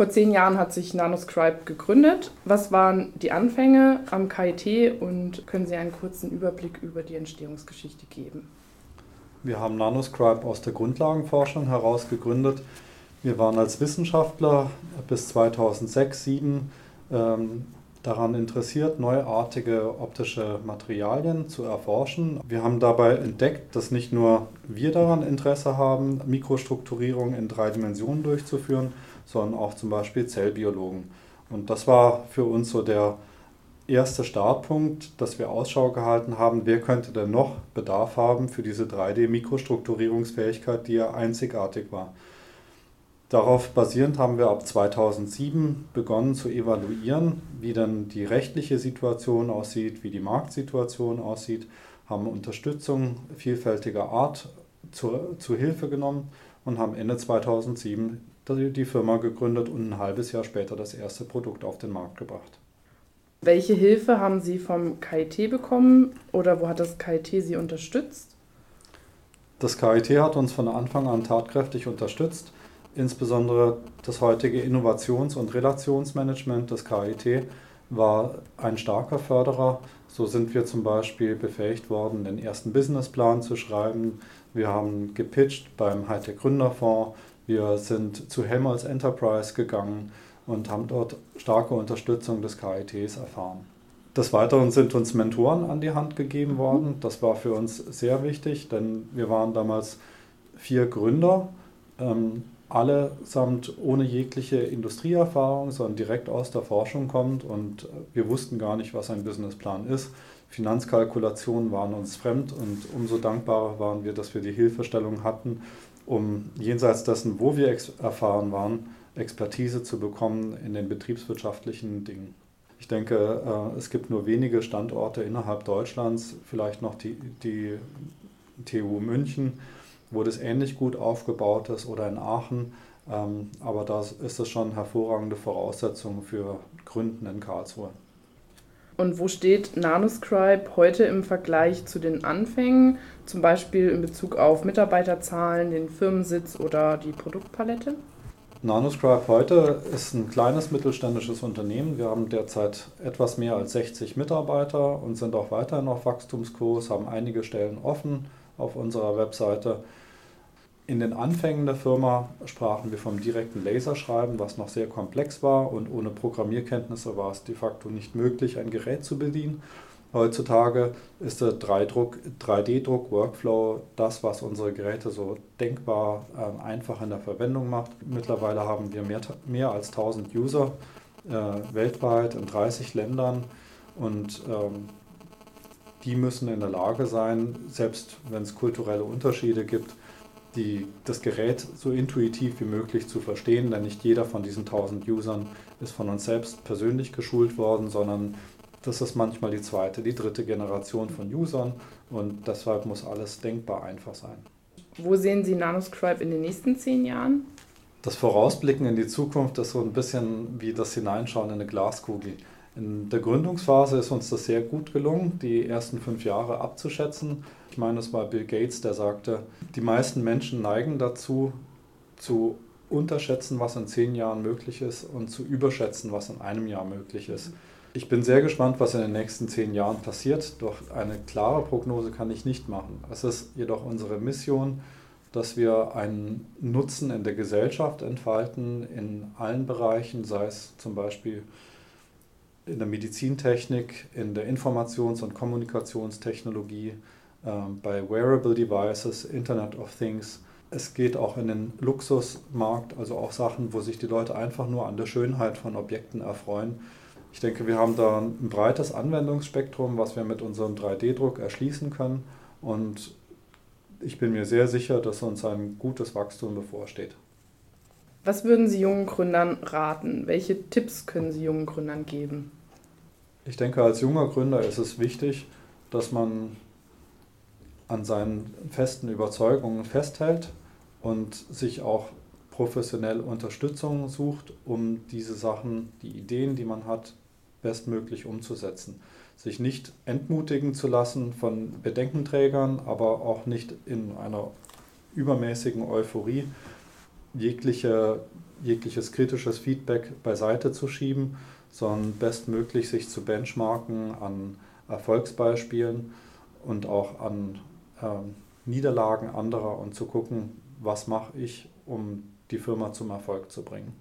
Vor zehn Jahren hat sich Nanoscribe gegründet. Was waren die Anfänge am KIT und können Sie einen kurzen Überblick über die Entstehungsgeschichte geben? Wir haben Nanoscribe aus der Grundlagenforschung heraus gegründet. Wir waren als Wissenschaftler bis 2006, 2007 ähm, daran interessiert, neuartige optische Materialien zu erforschen. Wir haben dabei entdeckt, dass nicht nur wir daran Interesse haben, Mikrostrukturierung in drei Dimensionen durchzuführen, sondern auch zum Beispiel Zellbiologen. Und das war für uns so der erste Startpunkt, dass wir Ausschau gehalten haben, wer könnte denn noch Bedarf haben für diese 3D-Mikrostrukturierungsfähigkeit, die ja einzigartig war. Darauf basierend haben wir ab 2007 begonnen zu evaluieren, wie dann die rechtliche Situation aussieht, wie die Marktsituation aussieht, haben Unterstützung vielfältiger Art zu, zu Hilfe genommen und haben Ende 2007 die Firma gegründet und ein halbes Jahr später das erste Produkt auf den Markt gebracht. Welche Hilfe haben Sie vom KIT bekommen oder wo hat das KIT Sie unterstützt? Das KIT hat uns von Anfang an tatkräftig unterstützt. Insbesondere das heutige Innovations- und Relationsmanagement des KIT war ein starker Förderer. So sind wir zum Beispiel befähigt worden, den ersten Businessplan zu schreiben. Wir haben gepitcht beim Hightech Gründerfonds. Wir sind zu Helmholtz Enterprise gegangen und haben dort starke Unterstützung des KITs erfahren. Des Weiteren sind uns Mentoren an die Hand gegeben worden. Das war für uns sehr wichtig, denn wir waren damals vier Gründer. Ähm, allesamt ohne jegliche Industrieerfahrung, sondern direkt aus der Forschung kommt und wir wussten gar nicht, was ein Businessplan ist. Finanzkalkulationen waren uns fremd und umso dankbarer waren wir, dass wir die Hilfestellung hatten, um jenseits dessen, wo wir erfahren waren, Expertise zu bekommen in den betriebswirtschaftlichen Dingen. Ich denke, äh, es gibt nur wenige Standorte innerhalb Deutschlands, vielleicht noch die, die TU München, wo das ähnlich gut aufgebaut ist oder in Aachen. Ähm, aber da ist das schon hervorragende Voraussetzung für Gründen in Karlsruhe. Und wo steht Nanoscribe heute im Vergleich zu den Anfängen, zum Beispiel in Bezug auf Mitarbeiterzahlen, den Firmensitz oder die Produktpalette? Nanoscribe heute ist ein kleines mittelständisches Unternehmen. Wir haben derzeit etwas mehr als 60 Mitarbeiter und sind auch weiterhin auf Wachstumskurs, haben einige Stellen offen auf unserer Webseite. In den Anfängen der Firma sprachen wir vom direkten Laserschreiben, was noch sehr komplex war und ohne Programmierkenntnisse war es de facto nicht möglich, ein Gerät zu bedienen. Heutzutage ist der 3D-Druck-Workflow das, was unsere Geräte so denkbar äh, einfach in der Verwendung macht. Mittlerweile haben wir mehr, mehr als 1000 User äh, weltweit in 30 Ländern und ähm, die müssen in der Lage sein, selbst wenn es kulturelle Unterschiede gibt, die, das Gerät so intuitiv wie möglich zu verstehen, denn nicht jeder von diesen 1000 Usern ist von uns selbst persönlich geschult worden, sondern das ist manchmal die zweite, die dritte Generation von Usern und deshalb muss alles denkbar einfach sein. Wo sehen Sie Nanoscribe in den nächsten zehn Jahren? Das Vorausblicken in die Zukunft ist so ein bisschen wie das Hineinschauen in eine Glaskugel. In der Gründungsphase ist uns das sehr gut gelungen, die ersten fünf Jahre abzuschätzen. Ich meine, es war Bill Gates, der sagte, die meisten Menschen neigen dazu, zu unterschätzen, was in zehn Jahren möglich ist und zu überschätzen, was in einem Jahr möglich ist. Ich bin sehr gespannt, was in den nächsten zehn Jahren passiert, doch eine klare Prognose kann ich nicht machen. Es ist jedoch unsere Mission, dass wir einen Nutzen in der Gesellschaft entfalten, in allen Bereichen, sei es zum Beispiel in der Medizintechnik, in der Informations- und Kommunikationstechnologie, äh, bei Wearable Devices, Internet of Things. Es geht auch in den Luxusmarkt, also auch Sachen, wo sich die Leute einfach nur an der Schönheit von Objekten erfreuen. Ich denke, wir haben da ein breites Anwendungsspektrum, was wir mit unserem 3D-Druck erschließen können. Und ich bin mir sehr sicher, dass uns ein gutes Wachstum bevorsteht. Was würden Sie jungen Gründern raten? Welche Tipps können Sie jungen Gründern geben? Ich denke, als junger Gründer ist es wichtig, dass man an seinen festen Überzeugungen festhält und sich auch professionell Unterstützung sucht, um diese Sachen, die Ideen, die man hat, bestmöglich umzusetzen. Sich nicht entmutigen zu lassen von Bedenkenträgern, aber auch nicht in einer übermäßigen Euphorie jegliche jegliches kritisches Feedback beiseite zu schieben, sondern bestmöglich sich zu benchmarken an Erfolgsbeispielen und auch an ähm, Niederlagen anderer und zu gucken, was mache ich, um die Firma zum Erfolg zu bringen.